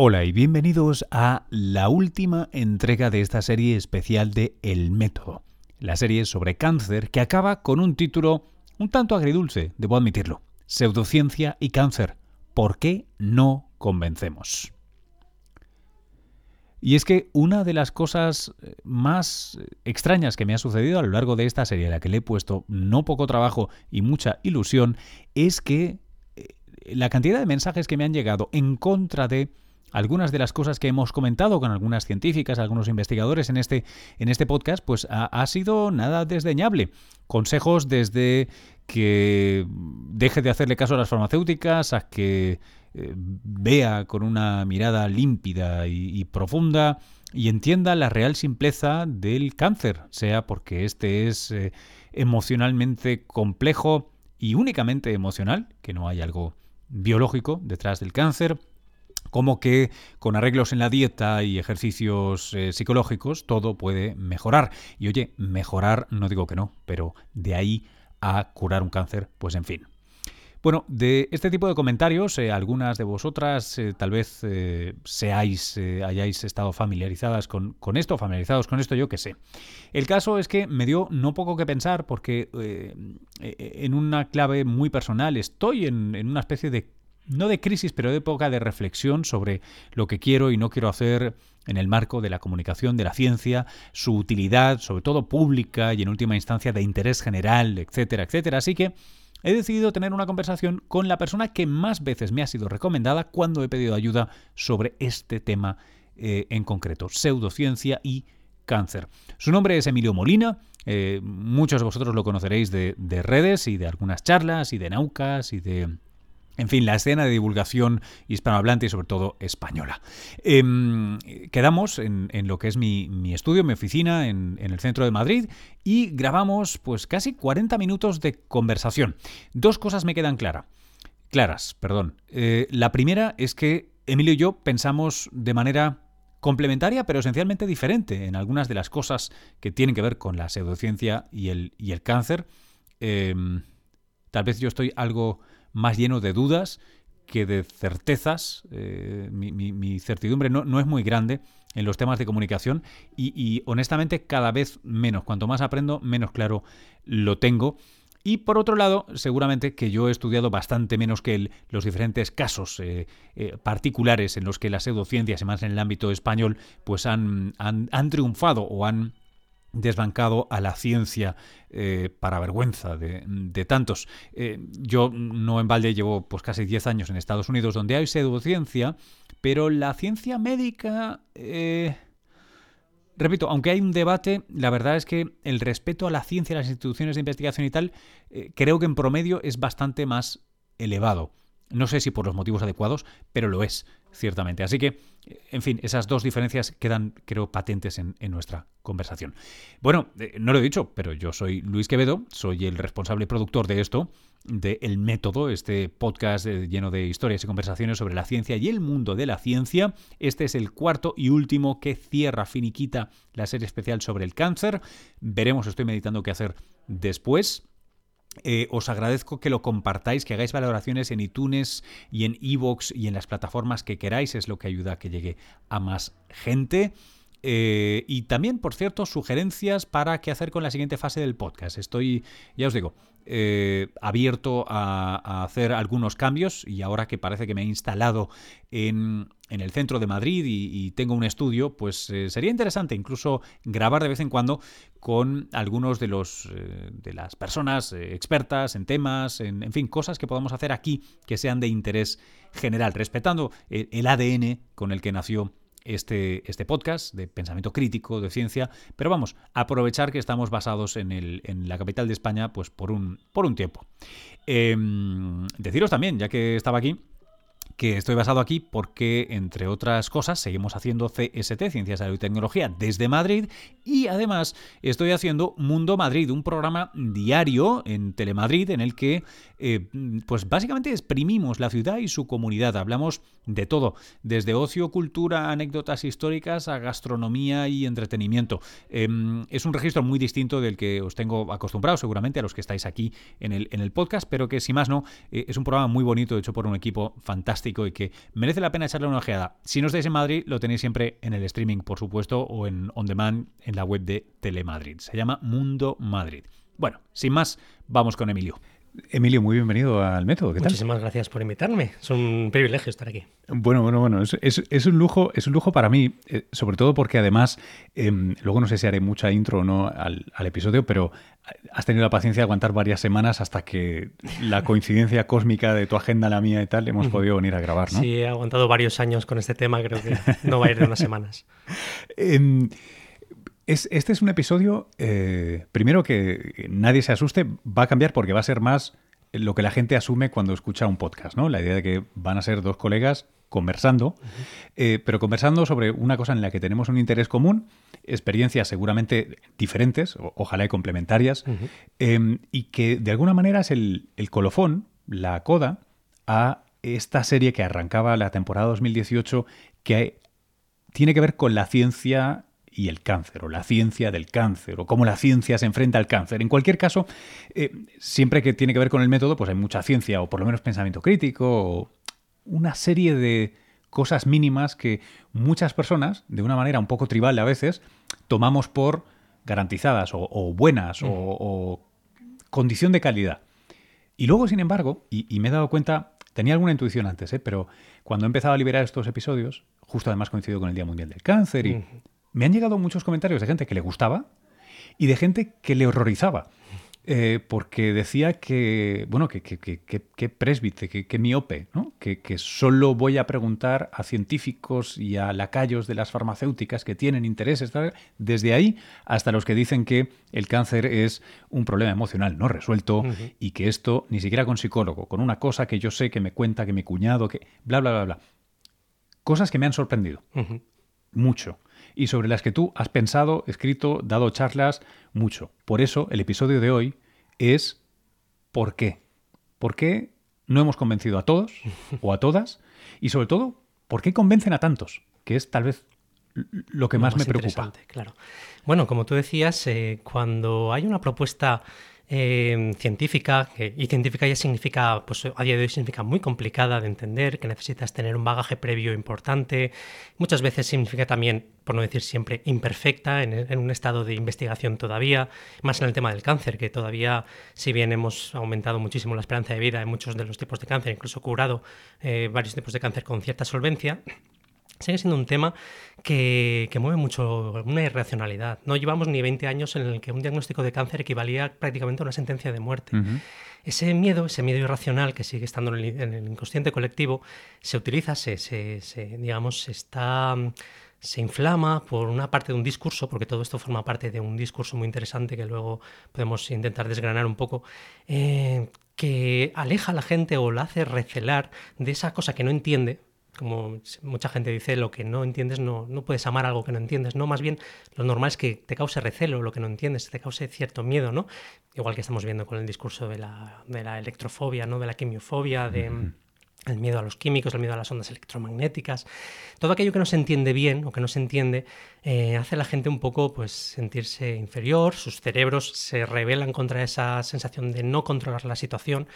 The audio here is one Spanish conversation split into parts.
Hola y bienvenidos a la última entrega de esta serie especial de El Método, la serie sobre cáncer que acaba con un título un tanto agridulce, debo admitirlo, Pseudociencia y cáncer, ¿por qué no convencemos? Y es que una de las cosas eh, más extrañas que me ha sucedido a lo largo de esta serie, a la que le he puesto no poco trabajo y mucha ilusión, es que eh, la cantidad de mensajes que me han llegado en contra de algunas de las cosas que hemos comentado con algunas científicas, algunos investigadores en este, en este podcast, pues ha, sido nada desdeñable. Consejos desde que deje de hacerle caso a las farmacéuticas, a que eh, vea con una mirada límpida y, profunda y entienda la real simpleza del cáncer, sea porque este es eh, emocionalmente complejo y únicamente emocional, que no hay algo biológico detrás del cáncer, como que con arreglos en la dieta y ejercicios eh, psicológicos todo puede mejorar. Y oye, mejorar no digo que no, pero de ahí a curar un cáncer, pues en fin. Bueno, de este tipo de comentarios, eh, algunas de vosotras eh, tal vez seáis, hayáis estado familiarizadas con, esto, familiarizados con esto, yo que sé. El caso es que me dio no poco que pensar porque en una clave muy personal estoy en, en una especie de no de crisis, pero de época de reflexión sobre lo que quiero y no quiero hacer en el marco de la comunicación, de la ciencia, su utilidad, sobre todo pública y en última instancia de interés general, etcétera, etcétera. Así que he decidido tener una conversación con la persona que más veces me ha sido recomendada cuando he pedido ayuda sobre este tema eh, en concreto, pseudociencia y cáncer. Su nombre es Emilio Molina. Eh, muchos de vosotros lo conoceréis de, de redes y de algunas charlas y de naucas y de en fin, la escena de divulgación hispanohablante y sobre todo española. Em, quedamos en, lo que es mi, estudio, mi oficina en, el centro de Madrid y grabamos pues casi 40 minutos de conversación. Dos cosas me quedan claras. Claras, perdón. Eh, la primera es que Emilio y yo pensamos de manera complementaria pero esencialmente diferente en algunas de las cosas que tienen que ver con la pseudociencia y el, y el cáncer. Em, tal vez yo estoy algo más lleno de dudas que de certezas. Eh, mi, certidumbre no, es muy grande en los temas de comunicación y, honestamente cada vez menos. Cuanto más aprendo, menos claro lo tengo. Y por otro lado, seguramente que yo he estudiado bastante menos que él los diferentes casos eh, eh, particulares en los que las pseudociencias, y más en el ámbito español, pues han, han triunfado o han desbancado a la ciencia eh, para vergüenza de, tantos. Eh, yo no en balde llevo pues casi 10 años en Estados Unidos donde hay pseudociencia, pero la ciencia médica... Eh, repito, aunque hay un debate, la verdad es que el respeto a la ciencia, a las instituciones de investigación y tal, creo que en promedio es bastante más elevado. No sé si por los motivos adecuados, pero lo es, ciertamente. Así que, en fin, esas dos diferencias quedan, creo, patentes en, nuestra conversación. Bueno, eh, no lo he dicho, pero yo soy Luis Quevedo, soy el responsable productor de esto, de El Método, este podcast eh, lleno de historias y conversaciones sobre la ciencia y el mundo de la ciencia. Este es el cuarto y último que cierra, finiquita la serie especial sobre el cáncer. Veremos, estoy meditando qué hacer después. Eh, os agradezco que lo compartáis, que hagáis valoraciones en iTunes y en Evox y en las plataformas que queráis, es lo que ayuda a que llegue a más gente. Eh, y también, por cierto, sugerencias para qué hacer con la siguiente fase del podcast. Estoy, ya os digo, eh, abierto a, hacer algunos cambios y ahora que parece que me he instalado en, el centro de Madrid y, tengo un estudio, pues sería interesante incluso grabar de vez en cuando con algunos de los de las personas expertas en temas, en, fin, cosas que podamos hacer aquí que sean de interés general, respetando el ADN con el que nació este, este podcast de pensamiento crítico, de ciencia, pero vamos, aprovechar que estamos basados en, el, en la capital de España pues por un, por un tiempo. Em, deciros también, ya que estaba aquí, que estoy basado aquí porque, entre otras cosas, seguimos haciendo CST, Ciencias, Salud y Tecnología, desde Madrid y además estoy haciendo Mundo Madrid, un programa diario en Telemadrid en el que, eh, pues básicamente exprimimos la ciudad y su comunidad. Hablamos de todo, desde ocio, cultura, anécdotas históricas a gastronomía y entretenimiento. Em, es un registro muy distinto del que os tengo acostumbrado, seguramente, a los que estáis aquí en el, en el podcast, pero que, si más no, eh, es un programa muy bonito hecho por un equipo fantástico y que merece la pena echarle una ojeada. Si no estáis en Madrid, lo tenéis siempre en el streaming, por supuesto, o en on demand en la web de Telemadrid. Se llama Mundo Madrid. Bueno, sin más, vamos con Emilio. Emilio, muy bienvenido al método. ¿Qué Muchísimas gracias por invitarme. Es un privilegio estar aquí. Bueno, bueno, bueno. Es, un lujo, es un lujo para mí, eh, sobre todo porque además, em, luego no sé si haré mucha intro o no al, episodio, pero has tenido la paciencia de aguantar varias semanas hasta que la coincidencia cósmica de tu agenda, la mía y tal, hemos podido venir a grabar, ¿no? Sí, he aguantado varios años con este tema, creo que no va a ir de unas semanas. Este es un episodio, eh, primero que nadie se asuste, va a cambiar porque va a ser más lo que la gente asume cuando escucha un podcast, ¿no? La idea de que van a ser dos colegas conversando, eh, pero conversando sobre una cosa en la que tenemos un interés común, experiencias seguramente diferentes, ojalá y complementarias, em, y que de alguna manera es el, el colofón, la coda, a esta serie que arrancaba la temporada 2018 que tiene que ver con la ciencia y el cáncer, o la ciencia del cáncer, o cómo la ciencia se enfrenta al cáncer. En cualquier caso, eh, siempre que tiene que ver con el método, pues hay mucha ciencia, o por lo menos pensamiento crítico, o una serie de cosas mínimas que muchas personas, de una manera un poco tribal a veces, tomamos por garantizadas, o, buenas, o, condición de calidad. Y luego, sin embargo, y, me he dado cuenta, tenía alguna intuición antes, ¿eh? pero cuando he empezado a liberar estos episodios, justo además coincido con el Día Mundial del Cáncer y me han llegado muchos comentarios de gente que le gustaba y de gente que le horrorizaba. Eh, porque decía que, bueno, que, que, que, que presbite, que, miope, ¿no? que, solo voy a preguntar a científicos y a lacayos de las farmacéuticas que tienen intereses, desde ahí hasta los que dicen que el cáncer es un problema emocional no resuelto y que esto ni siquiera con psicólogo, con una cosa que yo sé que me cuenta, que mi cuñado, que bla, bla, bla, bla. Cosas que me han sorprendido mucho y sobre las que tú has pensado, escrito, dado charlas mucho. Por eso el episodio de hoy es ¿por qué? ¿Por qué no hemos convencido a todos o a todas? Y sobre todo, ¿por qué convencen a tantos? Que es tal vez lo que más, me preocupa. Claro. Bueno, como tú decías, eh, cuando hay una propuesta Em, científica, y científica ya significa, pues a día de hoy significa muy complicada de entender, que necesitas tener un bagaje previo importante, muchas veces significa también, por no decir siempre, imperfecta, en, un estado de investigación todavía, más en el tema del cáncer, que todavía, si bien hemos aumentado muchísimo la esperanza de vida en muchos de los tipos de cáncer, incluso curado eh, varios tipos de cáncer con cierta solvencia, sigue siendo un tema que, mueve mucho una irracionalidad. No llevamos ni 20 años en el que un diagnóstico de cáncer equivalía prácticamente a una sentencia de muerte. Ese miedo, ese miedo irracional que sigue estando en el, inconsciente colectivo, se utiliza, se, se, digamos, se está se inflama por una parte de un discurso, porque todo esto forma parte de un discurso muy interesante que luego podemos intentar desgranar un poco, eh, que aleja a la gente o la hace recelar de esa cosa que no entiende, como mucha gente dice, lo que no entiendes no, no puedes amar algo que no entiendes, ¿no? Más bien lo normal es que te cause recelo lo que no entiendes, te cause cierto miedo, ¿no? Igual que estamos viendo con el discurso de la, de la electrofobia, ¿no? De la quimiofobia, de... El miedo a los químicos, el miedo a las ondas electromagnéticas, todo aquello que no se entiende bien o que no se entiende eh, hace a la gente un poco pues sentirse inferior, sus cerebros se rebelan contra esa sensación de no controlar la situación,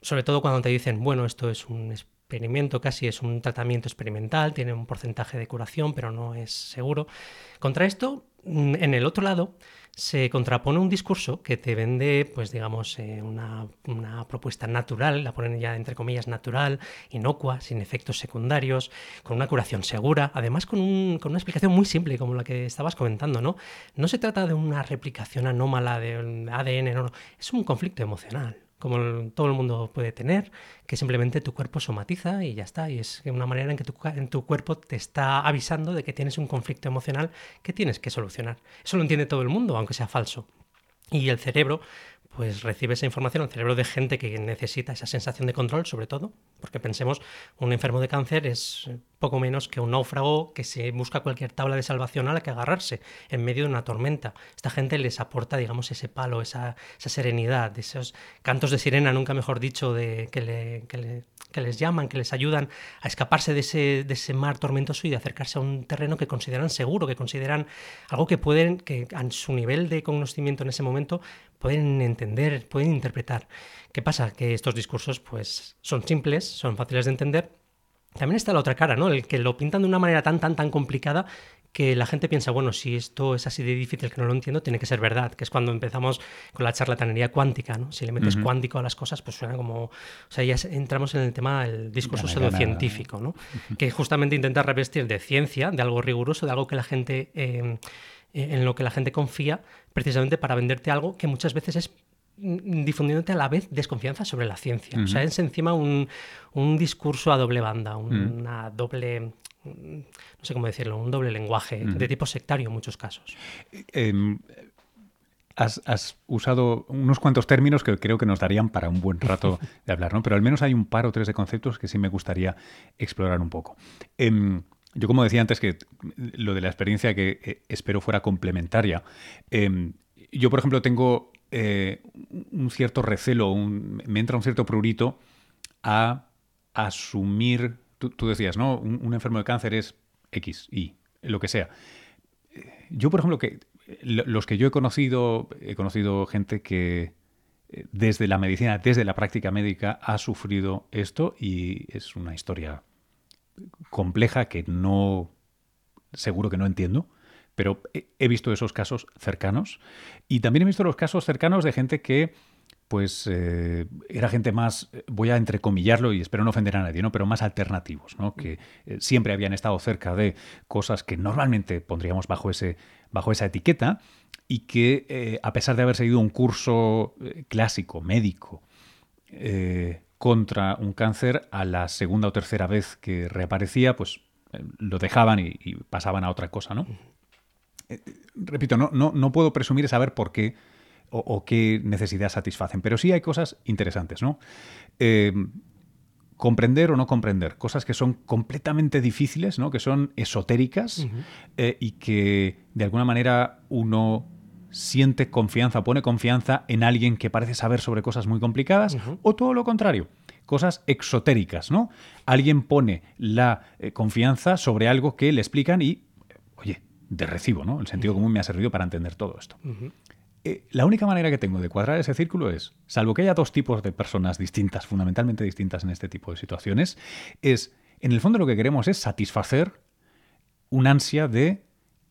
sobre todo cuando te dicen, bueno, esto es un experimento casi es un tratamiento experimental, tiene un porcentaje de curación, pero no es seguro. Contra esto, mm, en el otro lado, se contrapone un discurso que te vende, pues digamos, eh, una, propuesta natural, la ponen ya entre comillas natural, inocua, sin efectos secundarios, con una curación segura, además con, con, una explicación muy simple, como la que estabas comentando, ¿no? No se trata de una replicación anómala de ADN, no, no, es un conflicto emocional como todo el mundo puede tener, que simplemente tu cuerpo somatiza y ya está. Y es una manera en que tu, en tu cuerpo te está avisando de que tienes un conflicto emocional que tienes que solucionar. Eso lo entiende todo el mundo, aunque sea falso. Y el cerebro, pues recibe esa información, el cerebro de gente que necesita esa sensación de control, sobre todo, porque pensemos, un enfermo de cáncer es poco menos que un náufrago que se busca cualquier tabla de salvación a la que agarrarse en medio de una tormenta. Esta gente les aporta, digamos, ese palo, esa, serenidad, esos cantos de sirena, nunca mejor dicho, de, que, le, les llaman, que les ayudan a escaparse de ese, de ese mar tormentoso y de acercarse a un terreno que consideran seguro, que consideran algo que pueden, que a su nivel de conocimiento en ese momento, pueden entender, pueden interpretar. ¿Qué pasa? Que estos discursos pues, son simples, son fáciles de entender, también está la otra cara, ¿no? El que lo pintan de una manera tan, tan, tan complicada que la gente piensa, bueno, si esto es así de difícil que no lo entiendo, tiene que ser verdad, que es cuando empezamos con la charlatanería cuántica, ¿no? Si le metes cuántico a las cosas, pues suena como... O sea, ya entramos en el tema del discurso pseudocientífico, ¿no? Que justamente intenta revestir de ciencia, de algo riguroso, de algo que la gente... Eh, en lo que la gente confía, precisamente para venderte algo que muchas veces es mm, difundiéndote a la vez desconfianza sobre la ciencia. O sea, es encima un, un, discurso a doble banda, una doble no sé cómo decirlo, un doble lenguaje de tipo sectario en muchos casos. Em, has, usado unos cuantos términos que creo que nos darían para un buen rato de hablar, ¿no? Pero al menos hay un par o tres de conceptos que sí me gustaría explorar un poco. Em, yo, como decía antes, que lo de la experiencia que eh, espero fuera complementaria. Em, yo, por ejemplo, tengo eh, un cierto recelo, me entra un cierto prurito a asumir tú, decías, ¿no? Un, enfermo de cáncer es X, Y, lo que sea. Yo, por ejemplo, que los que yo he conocido, he conocido gente que eh, desde la medicina, desde la práctica médica, ha sufrido esto y es una historia compleja que no, seguro que no entiendo, pero he visto esos casos cercanos y también he visto los casos cercanos de gente que pues eh, era gente más, voy a entrecomillarlo y espero no ofender a nadie, ¿no? pero más alternativos, ¿no? que eh, siempre habían estado cerca de cosas que normalmente pondríamos bajo, ese, bajo esa etiqueta y que eh, a pesar de haber seguido un curso clásico, médico, contra un cáncer, a la segunda o tercera vez que reaparecía, pues lo dejaban y, y, pasaban a otra cosa. ¿no? repito, no, no, no puedo presumir saber por qué o, qué necesidad satisfacen. Pero sí hay cosas interesantes, ¿no? Eh, comprender o no comprender, cosas que son completamente difíciles, ¿no? que son esotéricas eh, y que de alguna manera uno siente confianza, pone confianza en alguien que parece saber sobre cosas muy complicadas, o todo lo contrario, cosas exotéricas, ¿no? Alguien pone la eh, confianza sobre algo que le explican y, oye, de recibo, ¿no? El sentido común me ha servido para entender todo esto. Eh, la única manera que tengo de cuadrar ese círculo es, salvo que haya dos tipos de personas distintas, fundamentalmente distintas en este tipo de situaciones, es, en el fondo lo que queremos es satisfacer un ansia de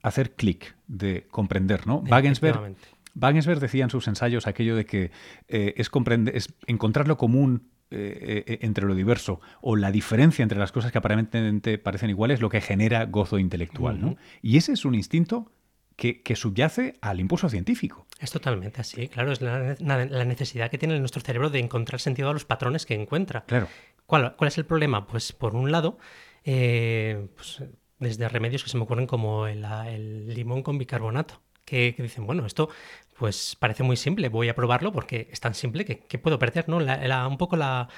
hacer clic, de comprender, ¿no? Wagensberg, Wagensberg decía en sus ensayos aquello de que eh, es, comprender, es encontrar lo común eh, entre lo diverso o la diferencia entre las cosas que aparentemente parecen iguales lo que genera gozo intelectual. ¿no? Y ese es un instinto que, subyace al impulso científico. Es totalmente así, claro, es la, necesidad que tiene nuestro cerebro de encontrar sentido a los patrones que encuentra. Claro. ¿Cuál, es el problema? Pues por un lado, eh, pues, desde remedios que se me ocurren como el, limón con bicarbonato, que, dicen, bueno, esto pues parece muy simple, voy a probarlo porque es tan simple que, puedo perder, ¿no? un poco la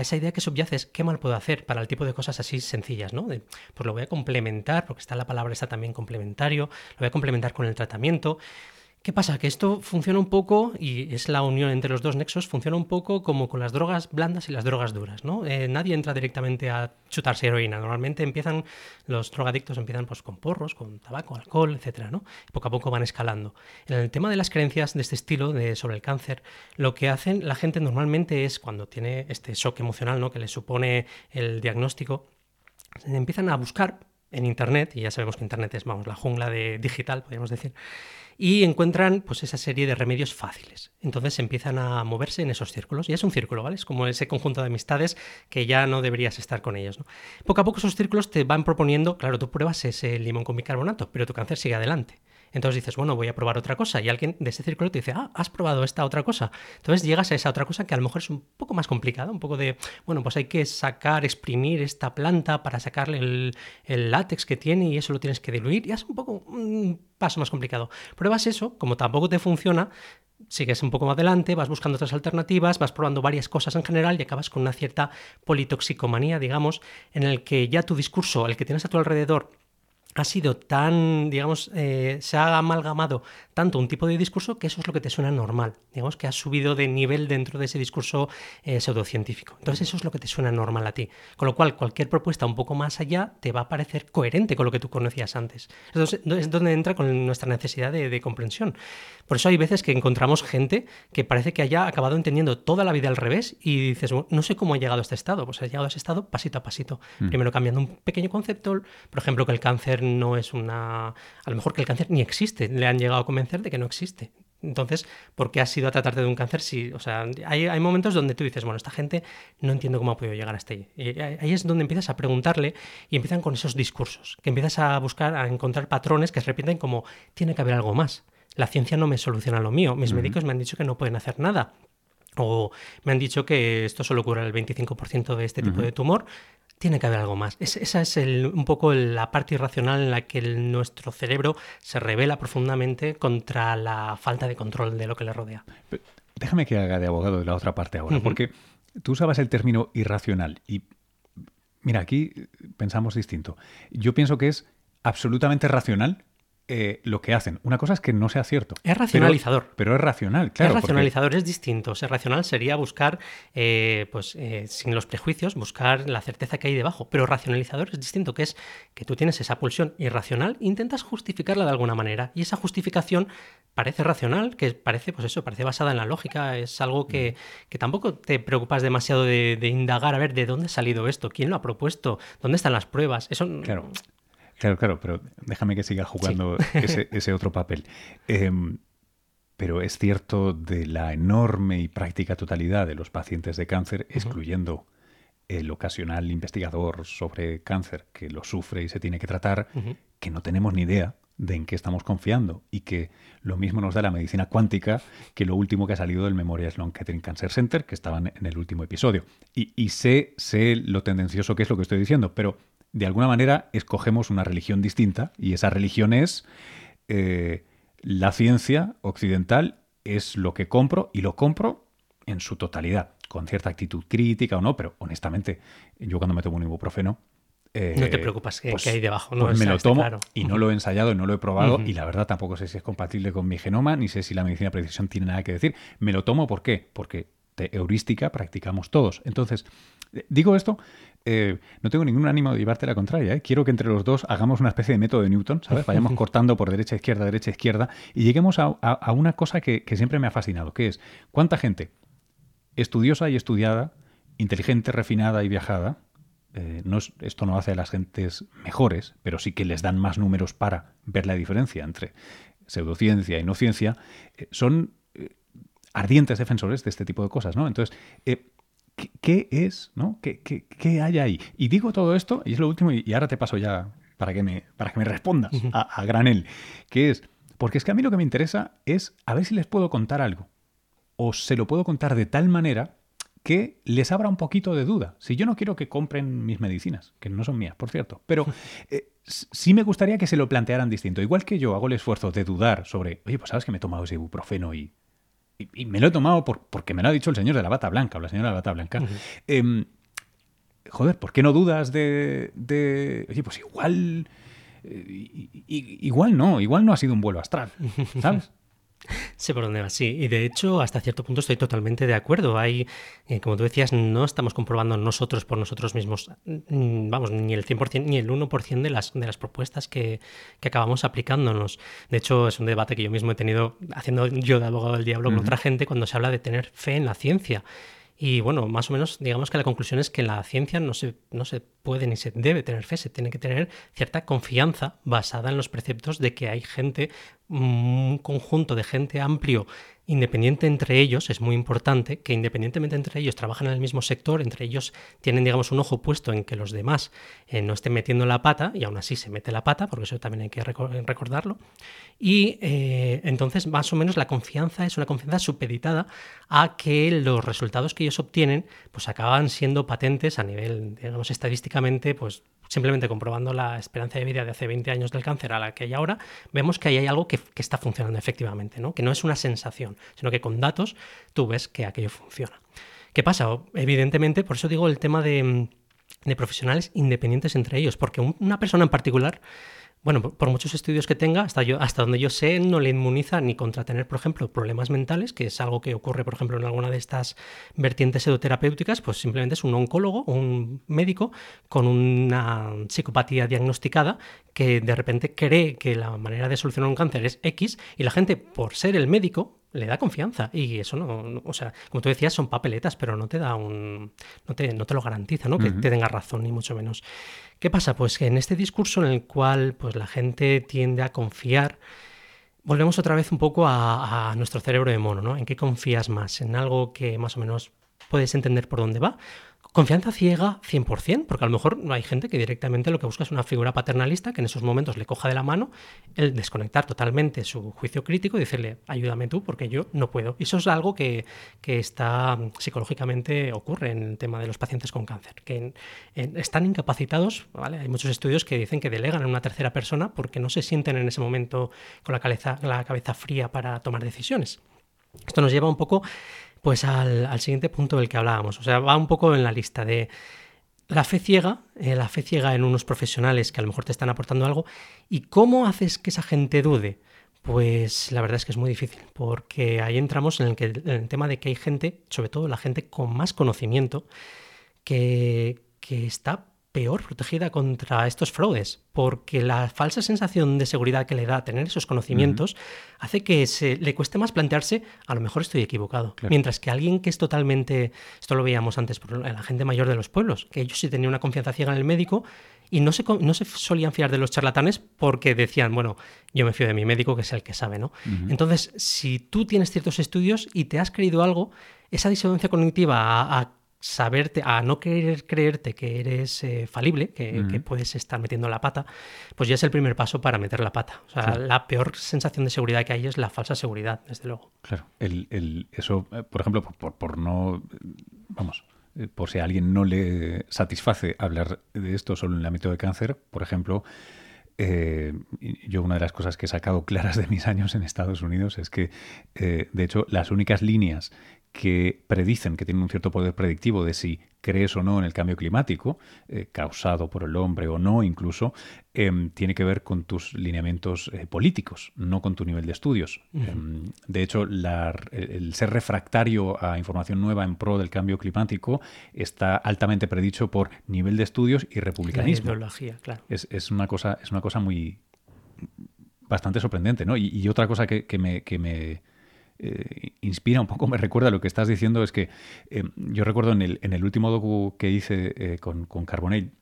esa idea que subyace es qué mal puedo hacer para el tipo de cosas así sencillas, ¿no? pues lo voy a complementar, porque está la palabra está también complementario, lo voy a complementar con el tratamiento. ¿Qué pasa? Que esto funciona un poco, y es la unión entre los dos nexos, funciona un poco como con las drogas blandas y las drogas duras, ¿no? Eh, nadie entra directamente a chutarse heroína. Normalmente empiezan, los drogadictos empiezan pues, con porros, con tabaco, alcohol, etcétera, ¿no? poco a poco van escalando. En el tema de las creencias de este estilo, de, sobre el cáncer, lo que hacen la gente normalmente es, cuando tiene este shock emocional, ¿no? Que le supone el diagnóstico, empiezan a buscar en Internet, y ya sabemos que Internet es, vamos, la jungla de digital, podríamos decir, y encuentran pues esa serie de remedios fáciles. Entonces empiezan a moverse en esos círculos. Y es un círculo, ¿vale? Es como ese conjunto de amistades que ya no deberías estar con ellos. Poco a poco esos círculos te van proponiendo, claro, tú pruebas ese limón con bicarbonato, pero tu cáncer sigue adelante. Entonces dices, bueno, voy a probar otra cosa. Y alguien de ese círculo te dice, ah, has probado esta otra cosa. Entonces llegas a esa otra cosa que a lo mejor es un poco más complicada, un poco de, bueno, pues hay que sacar, exprimir esta planta para sacarle el, látex que tiene y eso lo tienes que diluir. Y es un poco un paso más complicado. Pruebas eso, como tampoco te funciona, sigues un poco más adelante, vas buscando otras alternativas, vas probando varias cosas en general y acabas con una cierta politoxicomanía, digamos, en el que ya tu discurso, el que tienes a tu alrededor, ha sido tan, digamos, eh, se ha amalgamado tanto un tipo de discurso que eso es lo que te suena normal. Digamos que has subido de nivel dentro de ese discurso eh, pseudocientífico. Entonces eso es lo que te suena normal a ti. Con lo cual, cualquier propuesta un poco más allá te va a parecer coherente con lo que tú conocías antes. Entonces es donde entra con nuestra necesidad de, comprensión. Por eso hay veces que encontramos gente que parece que haya acabado entendiendo toda la vida al revés y dices, no sé cómo ha llegado a este estado. Pues ha llegado a ese estado pasito a pasito. Mm. Primero cambiando un pequeño concepto, por ejemplo, que el cáncer no es una... A lo mejor que el cáncer ni existe, le han llegado a convencer de que no existe. Entonces, ¿por qué has ido a tratarte de un cáncer? Si, o sea, hay, momentos donde tú dices, bueno, esta gente no entiendo cómo ha podido llegar hasta ahí. Y ahí es donde empiezas a preguntarle y empiezan con esos discursos, que empiezas a buscar, a encontrar patrones que se repiten como, tiene que haber algo más. La ciencia no me soluciona lo mío. Mis médicos me han dicho que no pueden hacer nada. O me han dicho que esto solo cura el 25% de este tipo de tumor tiene que haber algo más. esa es un poco la parte irracional en la que nuestro cerebro se revela profundamente contra la falta de control de lo que le rodea. déjame que haga de abogado de la otra parte ahora, porque tú usabas el término irracional y mira, aquí pensamos distinto. Yo pienso que es absolutamente racional eh, lo que hacen. Una cosa es que no sea cierto. Es racionalizador. Pero, es racional, claro. Es racionalizador, es distinto. Ser racional sería buscar, eh, pues eh, sin los prejuicios, buscar la certeza que hay debajo. Pero racionalizador es distinto, que es que tú tienes esa pulsión irracional e intentas justificarla de alguna manera. Y esa justificación parece racional, que parece, pues eso, parece basada en la lógica. Es algo que, mm. tampoco te preocupas demasiado de, de, indagar a ver de dónde ha salido esto, quién lo ha propuesto, dónde están las pruebas. Eso claro. Claro, claro, pero déjame que siga jugando ese, otro papel. Em, pero es cierto de la enorme y práctica totalidad de los pacientes de cáncer, excluyendo el ocasional investigador sobre cáncer que lo sufre y se tiene que tratar, que no tenemos ni idea de en qué estamos confiando y que lo mismo nos da la medicina cuántica que lo último que ha salido del Memorial Sloan Kettering Cancer Center, que estaban en el último episodio. Y, y sé, sé lo tendencioso que es lo que estoy diciendo, pero de alguna manera escogemos una religión distinta y esa religión es eh, la ciencia occidental es lo que compro y lo compro en su totalidad, con cierta actitud crítica o no, pero honestamente, yo cuando me tomo un ibuprofeno... Eh, no te preocupas que, pues, hay debajo, ¿no? Pues me lo tomo y no lo he ensayado, y no lo he probado y la verdad tampoco sé si es compatible con mi genoma, ni sé si la medicina de precisión tiene nada que decir. Me lo tomo ¿por qué? Porque de heurística practicamos todos. Entonces, eh, digo esto eh, no tengo ningún ánimo de llevarte la contraria. ¿eh? Quiero que entre los dos hagamos una especie de método de Newton, ¿sabes? Vayamos cortando por derecha, izquierda, derecha, izquierda y lleguemos a, una cosa que, siempre me ha fascinado, que es cuánta gente estudiosa y estudiada, inteligente, refinada y viajada, eh, no esto no hace a las gentes mejores, pero sí que les dan más números para ver la diferencia entre pseudociencia y no ciencia, son ardientes defensores de este tipo de cosas, ¿no? Entonces, qué, es, ¿no? ¿Qué, qué, hay ahí? Y digo todo esto, y es lo último, y ahora te paso ya para que me, para que me respondas a, granel, que es, porque es que a mí lo que me interesa es a ver si les puedo contar algo, o se lo puedo contar de tal manera que les abra un poquito de duda. Si yo no quiero que compren mis medicinas, que no son mías, por cierto, pero eh, sí me gustaría que se lo plantearan distinto. Igual que yo hago el esfuerzo de dudar sobre, oye, pues sabes que me he tomado ese ibuprofeno y y, me lo he tomado por, porque me lo ha dicho el señor de la bata blanca o la señora de la bata blanca. Em, joder, ¿por qué no dudas de, de oye, pues igual, eh, igual no, igual no ha sido un vuelo astral, ¿sabes? Sé por dónde va, sí. Y de hecho, hasta cierto punto estoy totalmente de acuerdo. Hay, eh, como tú decías, no estamos comprobando nosotros por nosotros mismos, mm, vamos, ni el 100% ni el 1% de las, de las propuestas que, que, acabamos aplicándonos. De hecho, es un debate que yo mismo he tenido haciendo yo de abogado del diablo con otra gente cuando se habla de tener fe en la ciencia. Y bueno, más o menos digamos que la conclusión es que la ciencia no se, no se puede ni se debe tener fe, se tiene que tener cierta confianza basada en los preceptos de que hay gente, un conjunto de gente amplio independiente entre ellos, es muy importante que independientemente entre ellos trabajan en el mismo sector, entre ellos tienen, digamos, un ojo puesto en que los demás eh, no estén metiendo la pata, y aún así se mete la pata, porque eso también hay que recordarlo. Y eh, entonces, más o menos, la confianza es una confianza supeditada a que los resultados que ellos obtienen, pues acaban siendo patentes a nivel, digamos, estadísticamente, pues simplemente comprobando la esperanza de vida de hace 20 años del cáncer a la que hay ahora, vemos que ahí hay algo que, está funcionando efectivamente, ¿no? que no es una sensación, sino que con datos tú ves que aquello funciona. ¿Qué pasa? Evidentemente, por eso digo el tema de de profesionales independientes entre ellos, porque una persona en particular bueno, por muchos estudios que tenga, hasta, yo, hasta donde yo sé, no le inmuniza ni contra tener, por ejemplo, problemas mentales, que es algo que ocurre, por ejemplo, en alguna de estas vertientes pseudoterapéuticas, pues simplemente es un oncólogo un médico con una psicopatía diagnosticada que de repente cree que la manera de solucionar un cáncer es X y la gente, por ser el médico, le da confianza y eso no, o sea, como tú decías, son papeletas, pero no te da un, no te, no te lo garantiza, ¿no? Que te tenga razón, ni mucho menos. ¿Qué pasa? Pues que en este discurso en el cual pues, la gente tiende a confiar, volvemos otra vez un poco a, a nuestro cerebro de mono, ¿no? ¿En qué confías más? ¿En algo que más o menos puedes entender por dónde va? Confianza ciega 100%, porque a lo mejor no hay gente que directamente lo que busca es una figura paternalista que en esos momentos le coja de la mano el desconectar totalmente su juicio crítico y decirle, ayúdame tú porque yo no puedo. Y eso es algo que, está psicológicamente ocurre en el tema de los pacientes con cáncer, que están incapacitados. Hay muchos estudios que dicen que delegan en una tercera persona porque no se sienten en ese momento con la cabeza, la cabeza fría para tomar decisiones. Esto nos lleva un poco pues al, siguiente punto del que hablábamos. O sea, va un poco en la lista de la fe ciega, eh, la fe ciega en unos profesionales que a lo mejor te están aportando algo, y cómo haces que esa gente dude. Pues la verdad es que es muy difícil, porque ahí entramos en el, que, en el tema de que hay gente, sobre todo la gente con más conocimiento, que, que está peor protegida contra estos fraudes, porque la falsa sensación de seguridad que le da tener esos conocimientos hace que se, le cueste más plantearse, a lo mejor estoy equivocado. Mientras que alguien que es totalmente, esto lo veíamos antes por la gente mayor de los pueblos, que ellos sí tenían una confianza ciega en el médico y no se, no se solían fiar de los charlatanes porque decían, bueno, yo me fío de mi médico que es el que sabe, ¿no? Entonces, si tú tienes ciertos estudios y te has creído algo, esa disonancia cognitiva a saberte, a no querer creerte que eres eh, falible, que, puedes estar metiendo la pata, pues ya es el primer paso para meter la pata. O sea, la peor sensación de seguridad que hay es la falsa seguridad, desde luego. Claro, el, eso, eh, por ejemplo, por, por, no, vamos, eh, por si a alguien no le satisface hablar de esto solo en el ámbito de cáncer, por ejemplo, yo una de las cosas que he sacado claras de mis años en Estados Unidos es que, de hecho, las únicas líneas que predicen que tienen un cierto poder predictivo de si crees o no en el cambio climático, eh, causado por el hombre o no incluso, em, tiene que ver con tus lineamientos eh, políticos, no con tu nivel de estudios. Em, de hecho, el ser refractario a información nueva en pro del cambio climático está altamente predicho por nivel de estudios y republicanismo. claro. Es, una cosa, es una cosa muy bastante sorprendente, ¿no? Y, otra cosa que, me, que me eh, inspira un poco, me recuerda lo que estás diciendo, es que eh, yo recuerdo en el, en el, último docu que hice eh, con, con Carbonell,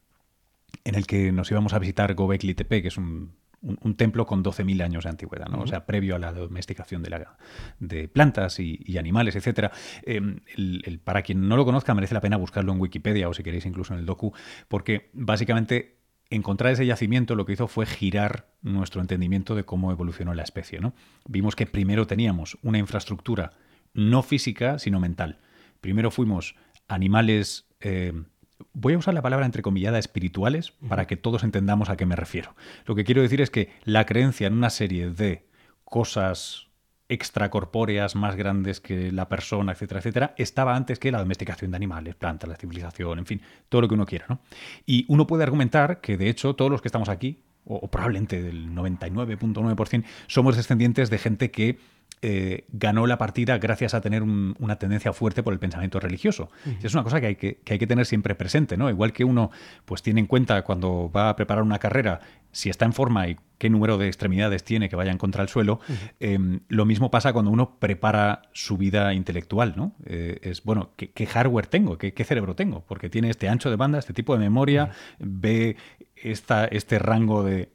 en el que nos íbamos a visitar Gobekli Tepe, que es un, un, templo con 12.000 años de antigüedad, ¿no? o sea, previo a la domesticación de, la, de plantas y, animales, etc. el, para quien no lo conozca, merece la pena buscarlo en Wikipedia o si queréis incluso en el docu, porque básicamente encontrar ese yacimiento lo que hizo fue girar nuestro entendimiento de cómo evolucionó la especie. ¿no? Vimos que primero teníamos una infraestructura no física, sino mental. Primero fuimos animales, eh, voy a usar la palabra entrecomillada, espirituales, para que todos entendamos a qué me refiero. Lo que quiero decir es que la creencia en una serie de cosas extracorpóreas más grandes que la persona, etcétera, etcétera, estaba antes que la domesticación de animales, plantas, la civilización, en fin, todo lo que uno quiera. ¿no? Y uno puede argumentar que, de hecho, todos los que estamos aquí, o, probablemente del 99.9%, somos descendientes de gente que eh, ganó la partida gracias a tener una tendencia fuerte por el pensamiento religioso. Es una cosa que hay que, hay que, tener siempre presente, ¿no? Igual que uno pues tiene en cuenta cuando va a preparar una carrera si está en forma y qué número de extremidades tiene que vayan contra el suelo. Em, lo mismo pasa cuando uno prepara su vida intelectual, ¿no? Eh, es, bueno, ¿qué, hardware tengo? ¿Qué, cerebro tengo? Porque tiene este ancho de banda, este tipo de memoria, ve esta, este rango de,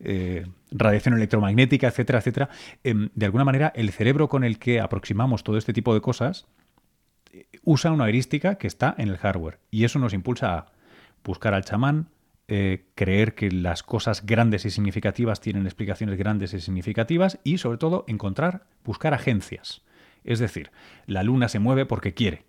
eh, radiación electromagnética, etcétera, etcétera. Em, de alguna manera, el cerebro con el que aproximamos todo este tipo de cosas eh, usa una heurística que está en el hardware. Y eso nos impulsa a buscar al chamán, eh, creer que las cosas grandes y significativas tienen explicaciones grandes y significativas y sobre todo encontrar, buscar agencias. Es decir, la luna se mueve porque quiere.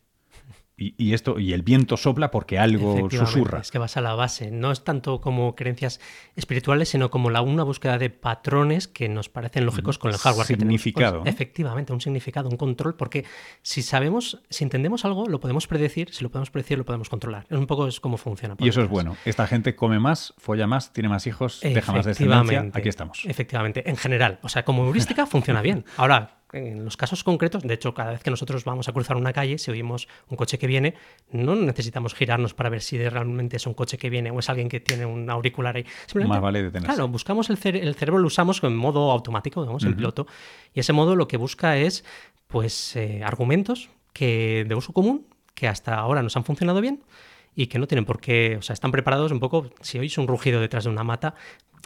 Y, esto y el viento sopla porque algo susurra. Es que vas a la base. No es tanto como creencias espirituales, sino como la, una búsqueda de patrones que nos parecen lógicos con el hardware. Significado. Que efectivamente, un significado, un control, porque si sabemos, si entendemos algo, lo podemos predecir, si lo podemos predecir, lo podemos controlar. Es un poco es cómo funciona. Y eso es bueno. Esta gente come más, folla más, tiene más hijos, deja más descendencia. Aquí estamos. Efectivamente, en general. O sea, como heurística funciona bien. Ahora, en los casos concretos, de hecho, cada vez que nosotros vamos a cruzar una calle, si oímos un coche que viene, no necesitamos girarnos para ver si realmente es un coche que viene o es alguien que tiene un auricular ahí. Más vale detenerse. Claro, buscamos el, el, cerebro, lo usamos en modo automático, digamos, en piloto, y ese modo lo que busca es, pues, eh, argumentos que de uso común que hasta ahora nos han funcionado bien y que no tienen por qué, o sea, están preparados un poco, si oís un rugido detrás de una mata,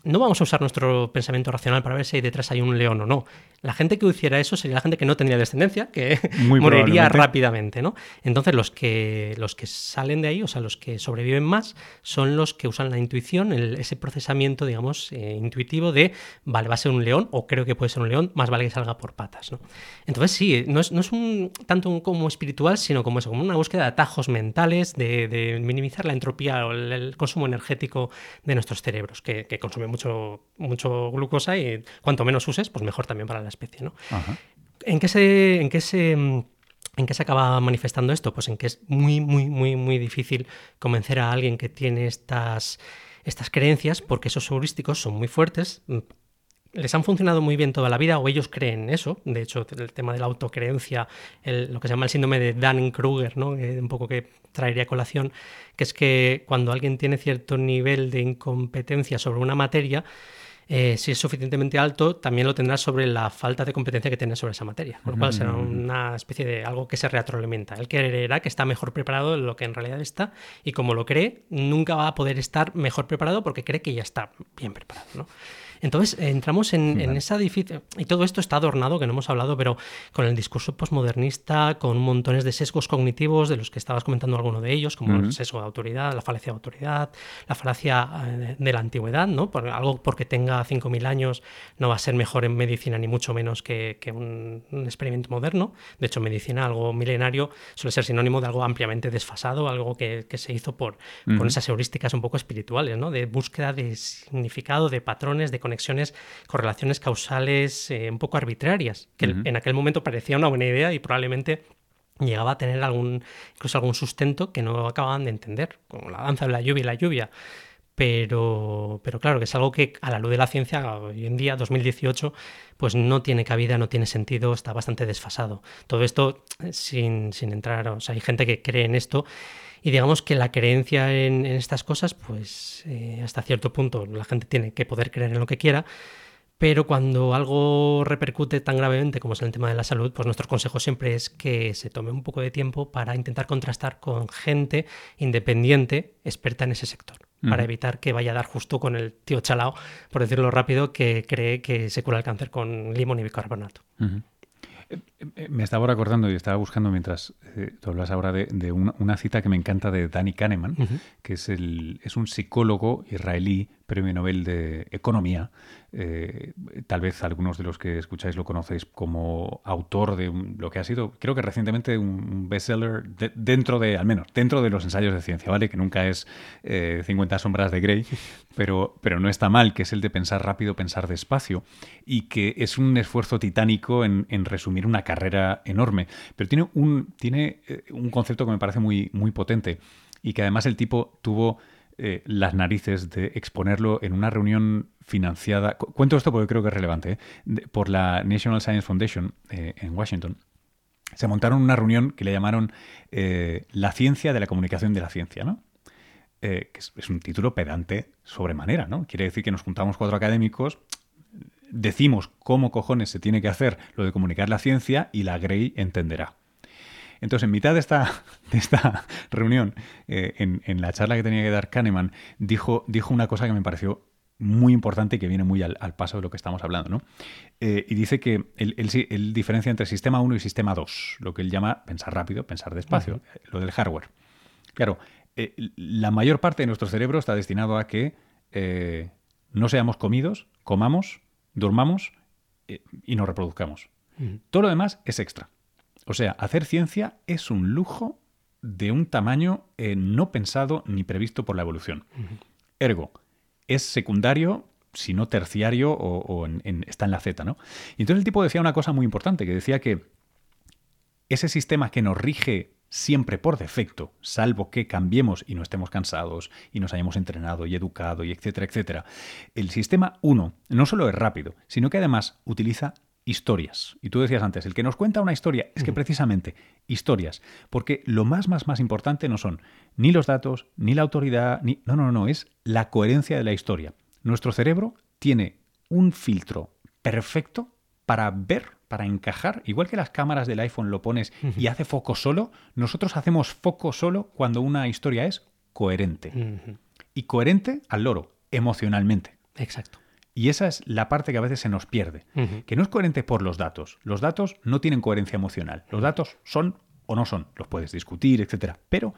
no vamos a usar nuestro pensamiento racional para ver si detrás hay un león o no. La gente que hiciera eso sería la gente que no tendría descendencia, que moriría rápidamente, ¿no? Entonces los que, los que salen de ahí, o sea, los que sobreviven más, son los que usan la intuición, ese procesamiento, digamos, eh, intuitivo de, vale, va a ser un león, o creo que puede ser un león, más vale que salga por patas, ¿no? Entonces sí, no es, no es un, tanto como espiritual, sino como eso, como una búsqueda de atajos mentales, de, minimizar la entropía o el, consumo energético de nuestros cerebros, que, que consumen mucho, mucho glucosa y cuanto menos uses, pues mejor también para la especie. ¿no? ¿En qué se... En qué se ¿En qué se acaba manifestando esto? Pues en que es muy, muy, muy, muy difícil convencer a alguien que tiene estas, estas creencias, porque esos heurísticos son muy fuertes, les han funcionado muy bien toda la vida o ellos creen eso. De hecho, el tema de la autocreencia, lo que se llama el síndrome de Dunning-Kruger, ¿no? un poco que traería colación, que es que cuando alguien tiene cierto nivel de incompetencia sobre una materia, eh, si es suficientemente alto, también lo tendrá sobre la falta de competencia que tiene sobre esa materia. Con lo cual será una especie de algo que se retroalimenta. Él creerá que está mejor preparado de lo que en realidad está y como lo cree, nunca va a poder estar mejor preparado porque cree que ya está bien preparado. ¿no? Entonces entramos en, esa difícil... Y todo esto está adornado, que no hemos hablado, pero con el discurso postmodernista, con montones de sesgos cognitivos, de los que estabas comentando alguno de ellos, como el sesgo de autoridad, la falacia de autoridad, la falacia eh, de la antigüedad, ¿no? Por, algo porque tenga 5.000 años no va a ser mejor en medicina, ni mucho menos que, un, experimento moderno. De hecho, medicina, algo milenario, suele ser sinónimo de algo ampliamente desfasado, algo que, se hizo por, con esas heurísticas un poco espirituales, ¿no? De búsqueda de significado, de patrones, de conexiones, correlaciones causales eh, un poco arbitrarias, que en aquel momento parecía una buena idea y probablemente llegaba a tener algún, incluso algún sustento que no acababan de entender, como la danza de la lluvia y la lluvia. Pero, pero claro, que es algo que a la luz de la ciencia, hoy en día, 2018, pues no tiene cabida, no tiene sentido, está bastante desfasado. Todo esto eh, sin, sin entrar, o sea, hay gente que cree en esto y digamos que la creencia en, estas cosas, pues eh, hasta cierto punto la gente tiene que poder creer en lo que quiera, pero cuando algo repercute tan gravemente como es el tema de la salud, pues nuestro consejo siempre es que se tome un poco de tiempo para intentar contrastar con gente independiente, experta en ese sector, para evitar que vaya a dar justo con el tío chalao, por decirlo rápido, que cree que se cura el cáncer con limón y bicarbonato. Me estaba recordando y estaba buscando mientras eh, tú hablas ahora de, una, cita que me encanta de Danny Kahneman, que es, el, es un psicólogo israelí, premio Nobel de Economía, eh, tal vez algunos de los que escucháis lo conocéis como autor de lo que ha sido, creo que recientemente un bestseller dentro de, al menos, dentro de los ensayos de ciencia, ¿vale? Que nunca es 50 eh, sombras de Grey, pero, pero no está mal, que es el de pensar rápido, pensar despacio, y que es un esfuerzo titánico en, resumir una carrera enorme. Pero tiene un, tiene eh, un concepto que me parece muy, muy potente y que además el tipo tuvo eh, las narices de exponerlo en una reunión financiada. Cuento esto porque creo que es relevante. ¿eh? por la National Science Foundation eh, en Washington. Se montaron una reunión que le llamaron La ciencia de la comunicación de la ciencia, ¿no? que es, un título pedante sobremanera, ¿no? Quiere decir que nos juntamos cuatro académicos, decimos cómo cojones se tiene que hacer lo de comunicar la ciencia y la Grey entenderá. Entonces, en mitad de esta, de esta reunión, eh, en, la charla que tenía que dar Kahneman, dijo, dijo una cosa que me pareció muy importante y que viene muy al, paso de lo que estamos hablando. ¿no? Eh, y dice que él, diferencia entre sistema 1 y sistema 2, lo que él llama pensar rápido, pensar despacio, lo del hardware. Claro, eh, la mayor parte de nuestro cerebro está destinado a que no seamos comidos, comamos, durmamos y nos reproduzcamos. Todo lo demás es extra. O sea, hacer ciencia es un lujo de un tamaño eh, no pensado ni previsto por la evolución. Ergo, es secundario, si no terciario, o, está en la Z, ¿no? Y entonces el tipo decía una cosa muy importante, que decía que ese sistema que nos rige siempre por defecto, salvo que cambiemos y no estemos cansados y nos hayamos entrenado y educado y etcétera, etcétera, el sistema 1 no solo es rápido, sino que además utiliza historias. Y tú decías antes, el que nos cuenta una historia es que precisamente historias, porque lo más, más, más importante no son ni los datos, ni la autoridad, ni... No, no, no, es la coherencia de la historia. Nuestro cerebro tiene un filtro perfecto para ver, para encajar, igual que las cámaras del iPhone lo pones y hace foco solo, nosotros hacemos foco solo cuando una historia es coherente. Y coherente al loro, emocionalmente. Exacto. Y esa es la parte que a veces se nos pierde, que no es coherente por los datos. Los datos no tienen coherencia emocional. Los datos son o no son, los puedes discutir, etcétera, pero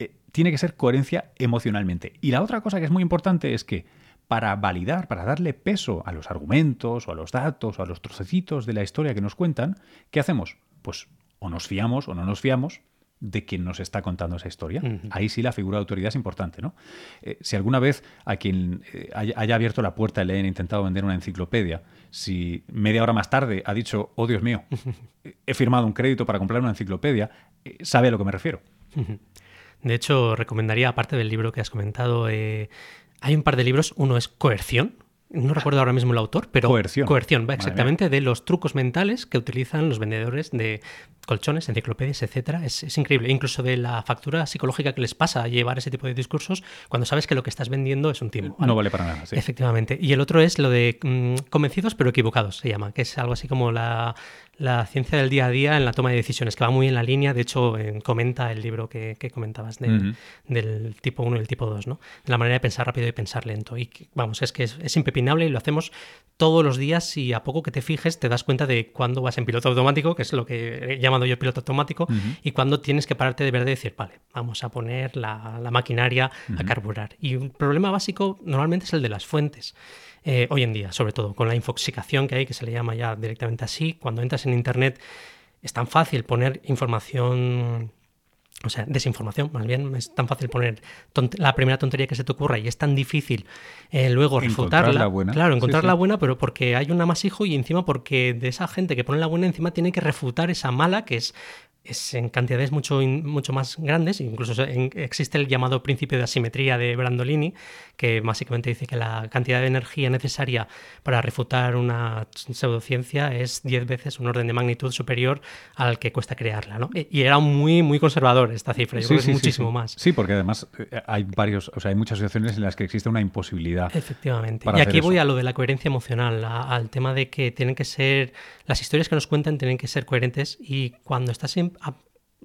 eh, tiene que ser coherencia emocionalmente. Y la otra cosa que es muy importante es que para validar, para darle peso a los argumentos o a los datos o a los trocecitos de la historia que nos cuentan, ¿qué hacemos? Pues o nos fiamos o no nos fiamos, de quien nos está contando esa historia. Ahí sí la figura de autoridad es importante, ¿no? Eh, si alguna vez a quien eh, haya, abierto la puerta y le hayan intentado vender una enciclopedia, si media hora más tarde ha dicho, oh Dios mío, he firmado un crédito para comprar una enciclopedia, eh, sabe a lo que me refiero. De hecho, recomendaría, aparte del libro que has comentado, hay un par de libros. Uno es Coerción, no recuerdo ahora mismo el autor, pero coerción, coerción va exactamente de los trucos mentales que utilizan los vendedores de colchones, enciclopedias, etcétera. Es, increíble. Incluso de la factura psicológica que les pasa a llevar ese tipo de discursos cuando sabes que lo que estás vendiendo es un timo. No vale para nada. Sí. Efectivamente. Y el otro es lo de mm, convencidos pero equivocados, se llama, que es algo así como la, ciencia del día a día en la toma de decisiones, que va muy en la línea. De hecho, comenta el libro que, comentabas del tipo 1 y el tipo 2, ¿no? De la manera de pensar rápido y pensar lento. Y vamos, es que es, es impepinable y lo hacemos todos los días y a poco que te fijes te das cuenta de cuándo vas en piloto automático, que es lo que he llamado yo piloto automático, y cuándo tienes que pararte de verdad y decir, vale, vamos a poner la, maquinaria a carburar. Y un problema básico normalmente es el de las fuentes. Eh, hoy en día, sobre todo, con la infoxicación que hay, que se le llama ya directamente así, cuando entras en Internet es tan fácil poner información o sea, desinformación, más bien, es tan fácil poner la primera tontería que se te ocurra y es tan difícil eh, luego refutarla. La buena. Claro, encontrar la buena, pero porque hay un amasijo y encima porque de esa gente que pone la buena encima tiene que refutar esa mala que es es en cantidades mucho, mucho más grandes, incluso existe el llamado principio de asimetría de Brandolini, que básicamente dice que la cantidad de energía necesaria para refutar una pseudociencia es 10 veces un orden de magnitud superior al que cuesta crearla. ¿no? Y era muy, muy conservador esta cifra, yo creo que es muchísimo más. Sí, porque además eh, hay varios, o sea, hay muchas situaciones en las que existe una imposibilidad. Efectivamente. y aquí voy a lo de la coherencia emocional, al tema de que tienen que ser, las historias que nos cuentan tienen que ser coherentes y cuando estás en,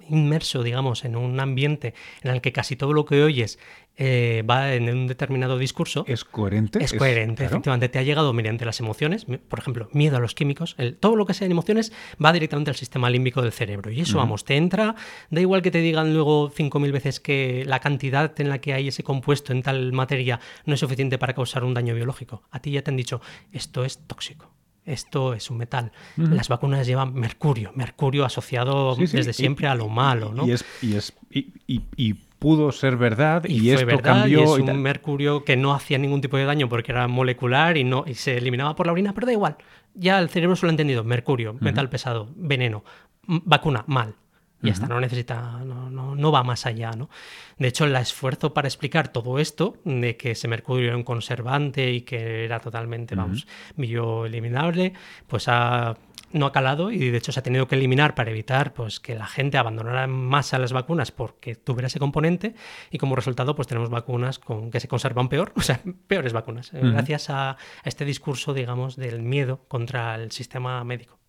inmerso, digamos, en un ambiente en el que casi todo lo que oyes eh, va en un determinado discurso. ¿Es coherente? Es coherente, efectivamente. Te ha llegado mediante las emociones, por ejemplo, miedo a los químicos. todo lo que sea en emociones va directamente al sistema límbico del cerebro. Y eso, vamos, te entra. Da igual que te digan luego 5.000 veces que la cantidad en la que hay ese compuesto en tal materia no es suficiente para causar un daño biológico. A ti ya te han dicho, esto es tóxico esto es un metal. Las vacunas llevan mercurio, mercurio asociado desde siempre a lo malo, ¿no? Y es, y es y, pudo ser verdad y, fue esto verdad, cambió. Y es un mercurio que no hacía ningún tipo de daño porque era molecular y no y se eliminaba por la orina, pero da igual. Ya el cerebro se lo ha entendido. Mercurio, metal pesado, veneno, vacuna, mal. Y hasta no necesita, no, no, no, va más allá, ¿no? De hecho, el esfuerzo para explicar todo esto, de que ese mercurio era un conservante y que era totalmente, vamos, bioeliminable, pues ha, no ha calado y de hecho se ha tenido que eliminar para evitar pues, que la gente abandonara más a las vacunas porque tuviera ese componente y como resultado pues tenemos vacunas con, que se conservan peor, o sea, peores vacunas, eh, gracias a, este discurso, digamos, del miedo contra el sistema médico.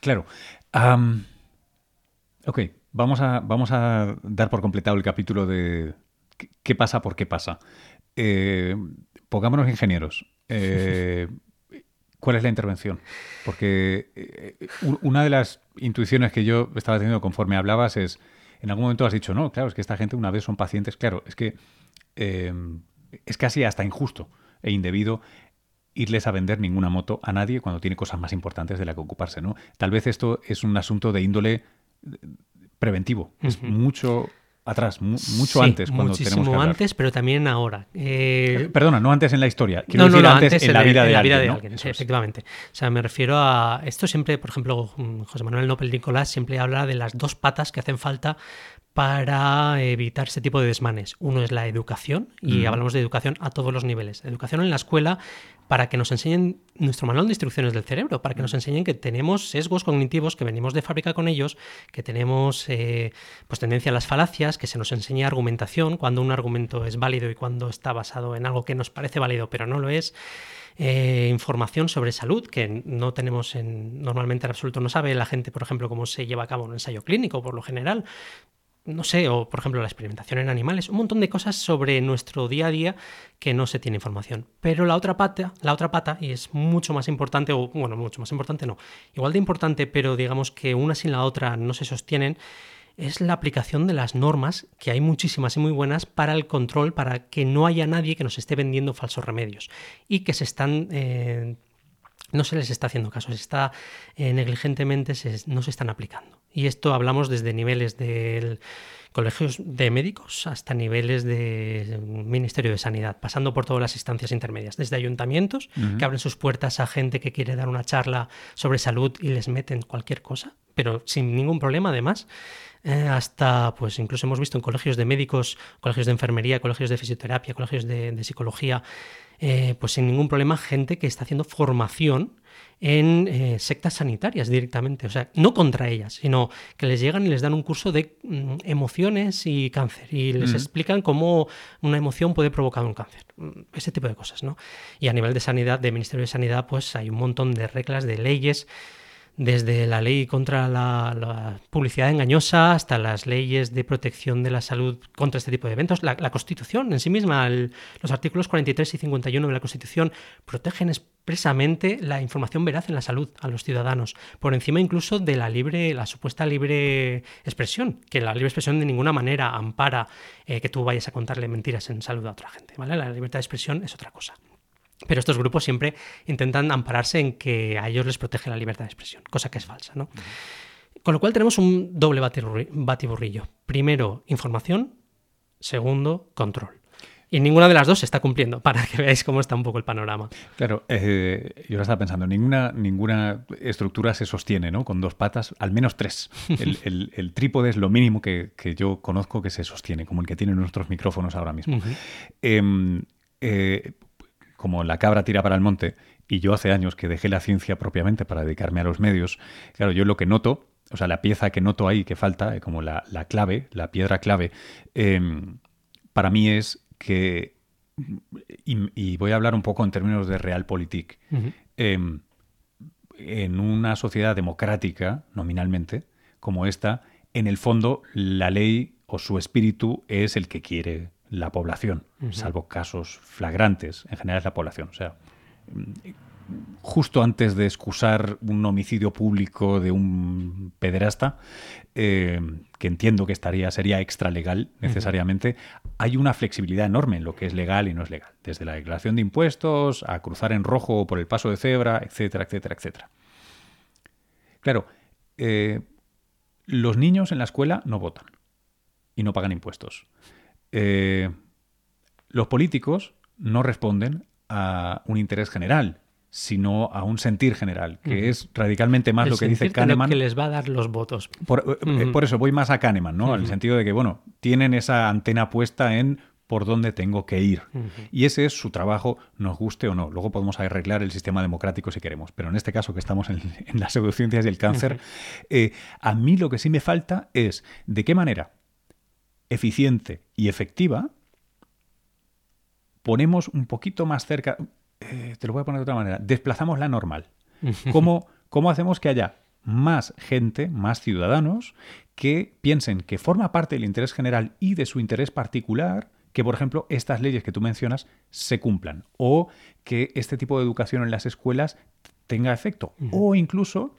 Claro, ok, vamos a, vamos a dar por completado el capítulo de qué pasa por qué pasa. Eh, pongámonos ingenieros. Eh, ¿Cuál es la intervención? Porque eh, una de las intuiciones que yo estaba teniendo conforme hablabas es, en algún momento has dicho, no, claro, es que esta gente una vez son pacientes, claro, es que es casi hasta injusto e indebido irles a vender ninguna moto a nadie cuando tiene cosas más importantes de la que ocuparse, ¿no? Tal vez esto es un asunto de índole preventivo. Es mucho atrás, mucho antes cuando muchísimo tenemos que antes, pero también ahora. Eh, Perdona, no antes en la historia. Quiero decir antes, en la vida de, alguien. efectivamente. O sea, me refiero a esto siempre, por ejemplo, José Manuel López Nicolás siempre habla de las dos patas que hacen falta para evitar ese tipo de desmanes. Uno es la educación, y hablamos de educación a todos los niveles. Educación en la escuela para que nos enseñen nuestro manual de instrucciones del cerebro, para que nos enseñen que tenemos sesgos cognitivos, que venimos de fábrica con ellos, que tenemos eh, pues tendencia a las falacias, que se nos enseña argumentación, cuando un argumento es válido y cuando está basado en algo que nos parece válido pero no lo es. Eh, información sobre salud que no tenemos en, normalmente en absoluto no sabe la gente, por ejemplo, cómo se lleva a cabo un ensayo clínico por lo general no sé, o por ejemplo la experimentación en animales, un montón de cosas sobre nuestro día a día que no se tiene información. Pero la otra pata, la otra pata, y es mucho más importante, o bueno, mucho más importante no, igual de importante, pero digamos que una sin la otra no se sostienen, es la aplicación de las normas, que hay muchísimas y muy buenas, para el control, para que no haya nadie que nos esté vendiendo falsos remedios y que se están eh, no se les está haciendo caso, se está eh, negligentemente, no se están aplicando. Y esto hablamos desde niveles del colegios de médicos hasta niveles del Ministerio de Sanidad, pasando por todas las instancias intermedias, desde ayuntamientos que abren sus puertas a gente que quiere dar una charla sobre salud y les meten cualquier cosa, pero sin ningún problema además. Eh, hasta, pues incluso hemos visto en colegios de médicos, colegios de enfermería, colegios de fisioterapia, colegios de psicología, eh, pues sin ningún problema, gente que está haciendo formación en eh, sectas sanitarias directamente, o sea, no contra ellas, sino que les llegan y les dan un curso de mm, emociones y cáncer y les explican cómo una emoción puede provocar un cáncer, mm, ese tipo de cosas, ¿no? Y a nivel de sanidad, de Ministerio de Sanidad, pues hay un montón de reglas, de leyes desde la ley contra la, publicidad engañosa hasta las leyes de protección de la salud contra este tipo de eventos. La, Constitución en sí misma, los artículos 43 y 51 de la Constitución protegen expresamente la información veraz en la salud a los ciudadanos, por encima incluso de la libre, la supuesta libre expresión, que la libre expresión de ninguna manera ampara eh, que tú vayas a contarle mentiras en salud a otra gente. ¿vale? La libertad de expresión es otra cosa. Pero estos grupos siempre intentan ampararse en que a ellos les protege la libertad de expresión, cosa que es falsa. ¿no? Con lo cual tenemos un doble batiburrillo. Primero, información. Segundo, control. Y ninguna de las dos se está cumpliendo, para que veáis cómo está un poco el panorama. Claro, eh, yo estaba pensando, ninguna, ninguna estructura se sostiene ¿no? con dos patas, al menos tres. El, trípode es lo mínimo que, yo conozco que se sostiene, como el que tienen nuestros micrófonos ahora mismo como la cabra tira para el monte, y yo hace años que dejé la ciencia propiamente para dedicarme a los medios, claro, yo lo que noto, o sea, la pieza que noto ahí que falta, eh, como la, clave, la piedra clave, em, para mí es que, y, voy a hablar un poco en términos de realpolitik, em, en una sociedad democrática, nominalmente, como esta, en el fondo la ley o su espíritu es el que quiere la población, salvo casos flagrantes, en general es la población. O sea, justo antes de excusar un homicidio público de un pederasta, eh, que entiendo que estaría, sería extralegal necesariamente, hay una flexibilidad enorme en lo que es legal y no es legal. Desde la declaración de impuestos, a cruzar en rojo por el paso de cebra, etcétera, etcétera, etcétera. Claro, eh, los niños en la escuela no votan y no pagan impuestos. Eh, los políticos no responden a un interés general, sino a un sentir general, que es radicalmente más lo que dice Kahneman. que les va a dar los votos. Por, eh, eso voy más a Kahneman, ¿no? En el sentido de que, bueno, tienen esa antena puesta en por dónde tengo que ir. Y ese es su trabajo, nos guste o no. Luego podemos arreglar el sistema democrático si queremos. Pero en este caso, que estamos en, las pseudociencias y el cáncer, eh, a mí lo que sí me falta es de qué manera eficiente y efectiva, ponemos un poquito más cerca, eh, te lo voy a poner de otra manera, desplazamos la normal. ¿Cómo, ¿Cómo hacemos que haya más gente, más ciudadanos, que piensen que forma parte del interés general y de su interés particular que, por ejemplo, estas leyes que tú mencionas se cumplan o que este tipo de educación en las escuelas tenga efecto o incluso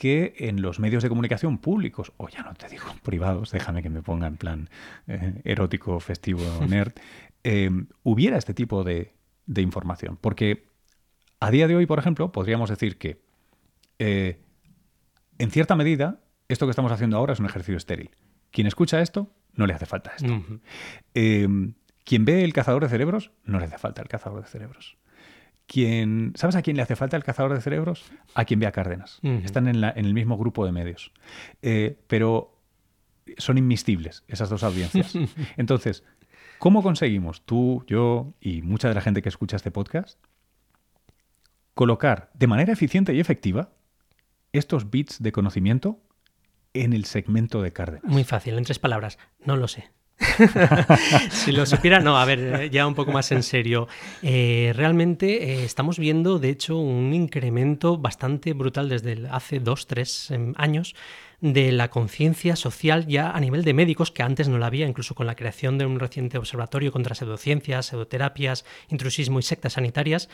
que en los medios de comunicación públicos, o ya no te digo privados, déjame que me ponga en plan eh, erótico, festivo, nerd, em, hubiera este tipo de, información. Porque a día de hoy, por ejemplo, podríamos decir que, eh, en cierta medida, esto que estamos haciendo ahora es un ejercicio estéril. Quien escucha esto, no le hace falta esto. Quien ve el cazador de cerebros, no le hace falta el cazador de cerebros. Quien, ¿Sabes a quién le hace falta el cazador de cerebros? A quien ve a Cárdenas. Están en, el mismo grupo de medios. Eh, pero son inmiscibles esas dos audiencias. Entonces, ¿cómo conseguimos tú, yo y mucha de la gente que escucha este podcast colocar de manera eficiente y efectiva estos bits de conocimiento en el segmento de Cárdenas? Muy fácil, en tres palabras, no lo sé. si lo supiera, no, a ver, eh, ya un poco más en serio. Eh, realmente eh, estamos viendo, de hecho, un incremento bastante brutal desde hace dos, tres em, años de la conciencia social ya a nivel de médicos, que antes no la había, incluso con la creación de un reciente observatorio contra pseudociencias, pseudoterapias, intrusismo y sectas sanitarias.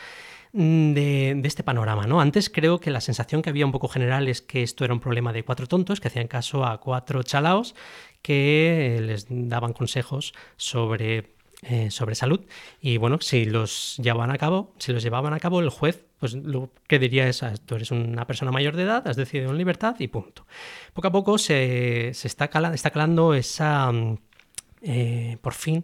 Mm, de, este panorama. ¿no? Antes creo que la sensación que había un poco general es que esto era un problema de cuatro tontos que hacían caso a cuatro chalaos que les daban consejos sobre eh, sobre salud y bueno si los llevaban a cabo si los llevaban a cabo el juez pues lo que diría es ah, tú eres una persona mayor de edad has decidido en libertad y punto poco a poco se, está, calando, está calando esa mm, eh, por fin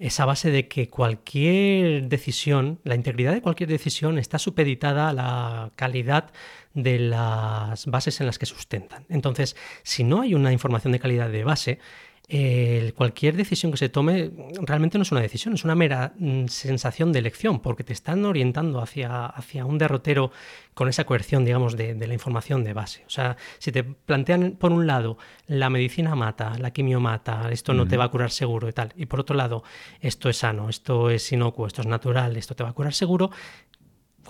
esa base de que cualquier decisión, la integridad de cualquier decisión está supeditada a la calidad de las bases en las que sustentan. Entonces, si no hay una información de calidad de base, cualquier decisión que se tome realmente no es una decisión, es una mera mm, sensación de elección, porque te están orientando hacia, hacia un derrotero con esa coerción, digamos, de, la información de base. O sea, si te plantean, por un lado, la medicina mata, la quimio mata, esto no te va a curar seguro y tal, y por otro lado, esto es sano, esto es inocuo, esto es natural, esto te va a curar seguro,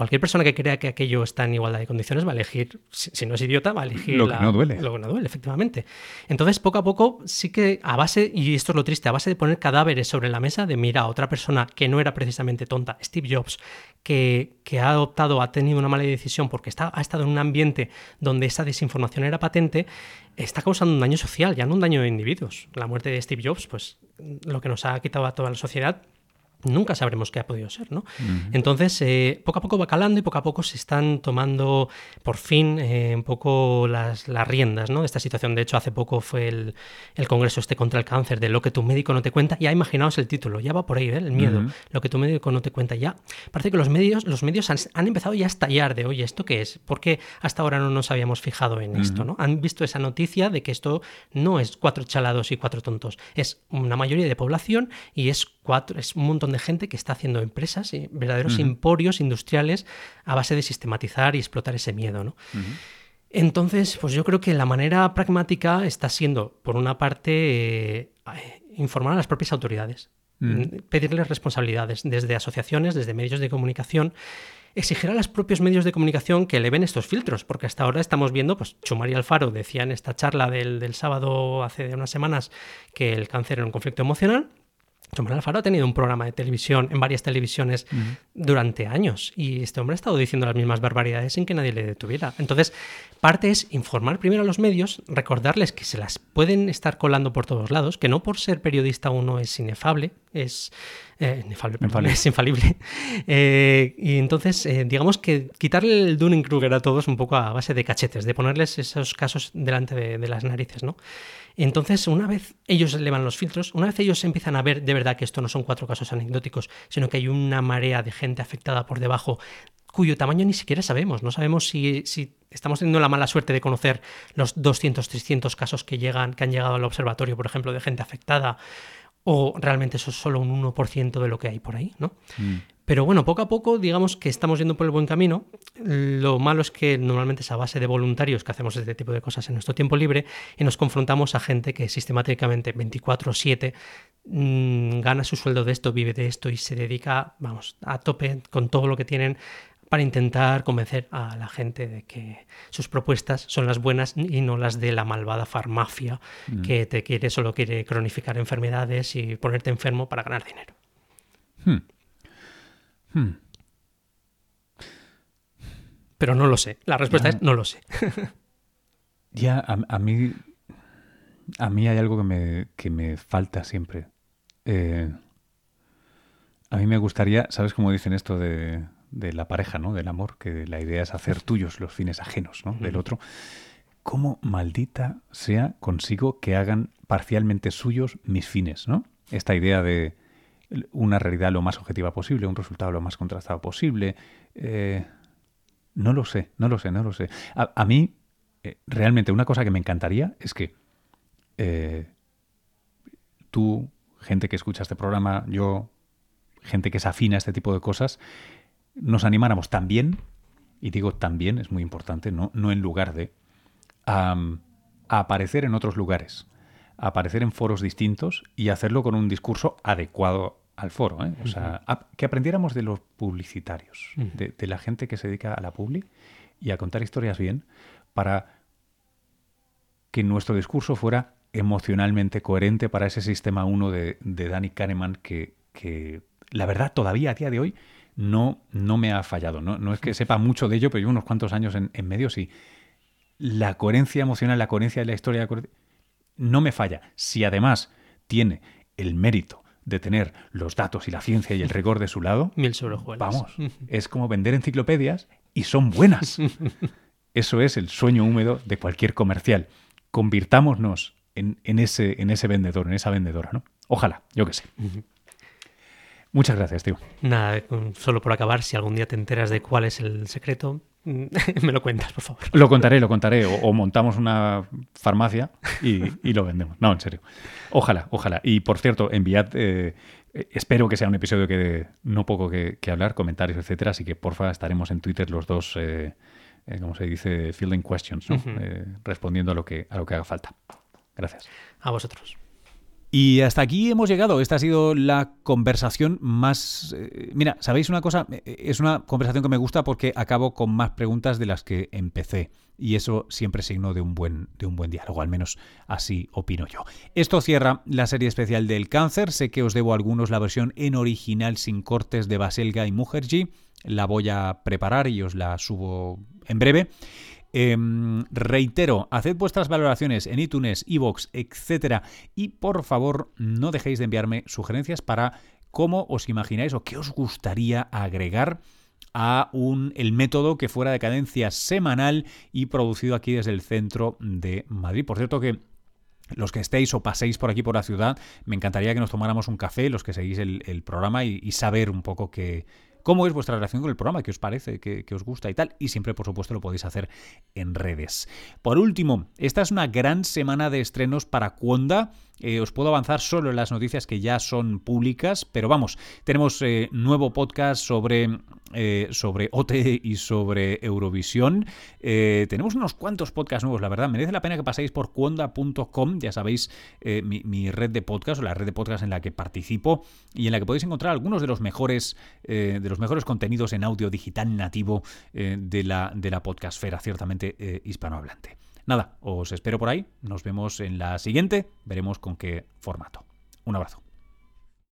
cualquier persona que crea que aquello está en igualdad de condiciones va a elegir, si, no es idiota, va a elegir lo que no duele. Lo que no duele, efectivamente. Entonces, poco a poco, sí que a base, y esto es lo triste, a base de poner cadáveres sobre la mesa, de mira a otra persona que no era precisamente tonta, Steve Jobs, que, que ha adoptado, ha tenido una mala decisión porque está, ha estado en un ambiente donde esa desinformación era patente, está causando un daño social, ya no un daño de individuos. La muerte de Steve Jobs, pues lo que nos ha quitado a toda la sociedad nunca sabremos qué ha podido ser, ¿no? Entonces, eh, poco a poco va calando y poco a poco se están tomando, por fin, eh, un poco las, las, riendas, ¿no? De esta situación. De hecho, hace poco fue el, el, congreso este contra el cáncer, de lo que tu médico no te cuenta. Ya imaginaos el título, ya va por ahí, ¿eh? El miedo, lo que tu médico no te cuenta. Ya parece que los medios, los medios han, empezado ya a estallar de, oye, ¿esto qué es? ¿Por qué hasta ahora no nos habíamos fijado en esto, ¿no? Han visto esa noticia de que esto no es cuatro chalados y cuatro tontos, es una mayoría de población y es cuatro, es un montón de gente que está haciendo empresas, y verdaderos emporios industriales a base de sistematizar y explotar ese miedo. ¿no? Entonces, pues yo creo que la manera pragmática está siendo, por una parte, eh, informar a las propias autoridades, pedirles responsabilidades desde asociaciones, desde medios de comunicación, exigir a los propios medios de comunicación que eleven estos filtros, porque hasta ahora estamos viendo, pues Chumari Alfaro decía en esta charla del, del sábado hace unas semanas que el cáncer era un conflicto emocional, Chumel Alfaro ha tenido un programa de televisión en varias televisiones durante años y este hombre ha estado diciendo las mismas barbaridades sin que nadie le detuviera. Entonces, parte es informar primero a los medios, recordarles que se las pueden estar colando por todos lados, que no por ser periodista uno es inefable, es, eh, es infalible. Eh, y entonces, eh, digamos que quitarle el Dunning-Kruger a todos un poco a base de cachetes, de ponerles esos casos delante de, de las narices, ¿no? Entonces, una vez ellos elevan los filtros, una vez ellos empiezan a ver de verdad que esto no son cuatro casos anecdóticos, sino que hay una marea de gente afectada por debajo cuyo tamaño ni siquiera sabemos. No sabemos si, estamos teniendo la mala suerte de conocer los 200, 300 casos que, llegan, que han llegado al observatorio, por ejemplo, de gente afectada, o realmente eso es solo un 1% de lo que hay por ahí, ¿no? Mm. Pero bueno, poco a poco, digamos que estamos yendo por el buen camino. Lo malo es que normalmente es a base de voluntarios que hacemos este tipo de cosas en nuestro tiempo libre y nos confrontamos a gente que sistemáticamente 24/7 mm, gana su sueldo de esto, vive de esto y se dedica, vamos, a tope con todo lo que tienen para intentar convencer a la gente de que sus propuestas son las buenas y no las de la malvada farmacia mm. que te quiere, solo quiere cronificar enfermedades y ponerte enfermo para ganar dinero. Hmm. Hmm. Pero no lo sé. La respuesta es no lo sé. ya, a, mí. A mí hay algo que me, que me falta siempre. Eh, a mí me gustaría, ¿sabes cómo dicen esto de, la pareja, ¿no? Del amor, que la idea es hacer tuyos los fines ajenos, ¿no? Del otro. cómo maldita sea consigo que hagan parcialmente suyos mis fines, ¿no? Esta idea de una realidad lo más objetiva posible, un resultado lo más contrastado posible. Eh, no lo sé, no lo sé, no lo sé. A, mí, eh, realmente, una cosa que me encantaría es que eh, tú, gente que escucha este programa, yo, gente que se afina a este tipo de cosas, nos animáramos también, y digo también, es muy importante, no, no en lugar de, a, aparecer en otros lugares, a aparecer en foros distintos y hacerlo con un discurso adecuado al foro. ¿eh? O sea, que aprendiéramos de los publicitarios, de, la gente que se dedica a la publi y a contar historias bien, para que nuestro discurso fuera emocionalmente coherente para ese sistema 1 de, de, Danny Kahneman que, que, la verdad, todavía a día de hoy no, no me ha fallado. No, no es que sepa mucho de ello, pero llevo unos cuantos años en, en medio, sí. La coherencia emocional, la coherencia de la historia, no me falla. Si además tiene el mérito de tener los datos y la ciencia y el rigor de su lado, Mil Vamos, es como vender enciclopedias y son buenas. Eso es el sueño húmedo de cualquier comercial. Convirtámonos en, ese, en ese vendedor, en esa vendedora, ¿no? Ojalá, yo que sé. Muchas gracias, tío. Nada, solo por acabar, si algún día te enteras de cuál es el secreto, me lo cuentas, por favor. Lo contaré, lo contaré. O, montamos una farmacia y, lo vendemos. No, en serio. Ojalá, ojalá. Y por cierto, enviad. Eh, espero que sea un episodio que dé no poco que, hablar, comentarios, etcétera. Así que porfa, estaremos en Twitter los dos, eh, eh como se dice, fielding questions, ¿no? Eh, respondiendo a lo que a lo que haga falta. Gracias. A vosotros. Y hasta aquí hemos llegado. Esta ha sido la conversación más... Eh, mira, ¿sabéis una cosa? Es una conversación que me gusta porque acabo con más preguntas de las que empecé. Y eso siempre es signo de un buen, de un buen diálogo, al menos así opino yo. Esto cierra la serie especial del cáncer. Sé que os debo a algunos la versión en original sin cortes de Baselga y Mujerji. La voy a preparar y os la subo en breve. Em, reitero, haced vuestras valoraciones en iTunes, iVoox, etcétera, y por favor no dejéis de enviarme sugerencias para cómo os imagináis o qué os gustaría agregar a un, el método que fuera de cadencia semanal y producido aquí desde el centro de Madrid. Por cierto que los que estéis o paséis por aquí por la ciudad, me encantaría que nos tomáramos un café, los que seguís el, programa, y, saber un poco qué, cómo es vuestra relación con el programa, qué os parece, qué, os gusta y tal. Y siempre, por supuesto, lo podéis hacer en redes. Por último, esta es una gran semana de estrenos para Cuonda. Eh, os puedo avanzar solo en las noticias que ya son públicas, pero vamos, tenemos eh, nuevo podcast sobre, eh, sobre OT y sobre Eurovisión. tenemos unos cuantos podcasts nuevos, la verdad. Merece la pena que paséis por cuonda.com, ya sabéis, mi, mi, red de podcast o la red de podcast en la que participo y en la que podéis encontrar algunos de los mejores, de los mejores contenidos en audio digital nativo de, la, de la podcastfera, ciertamente hispanohablante. Nada, os espero por ahí. Nos vemos en la siguiente. Veremos con qué formato. Un abrazo.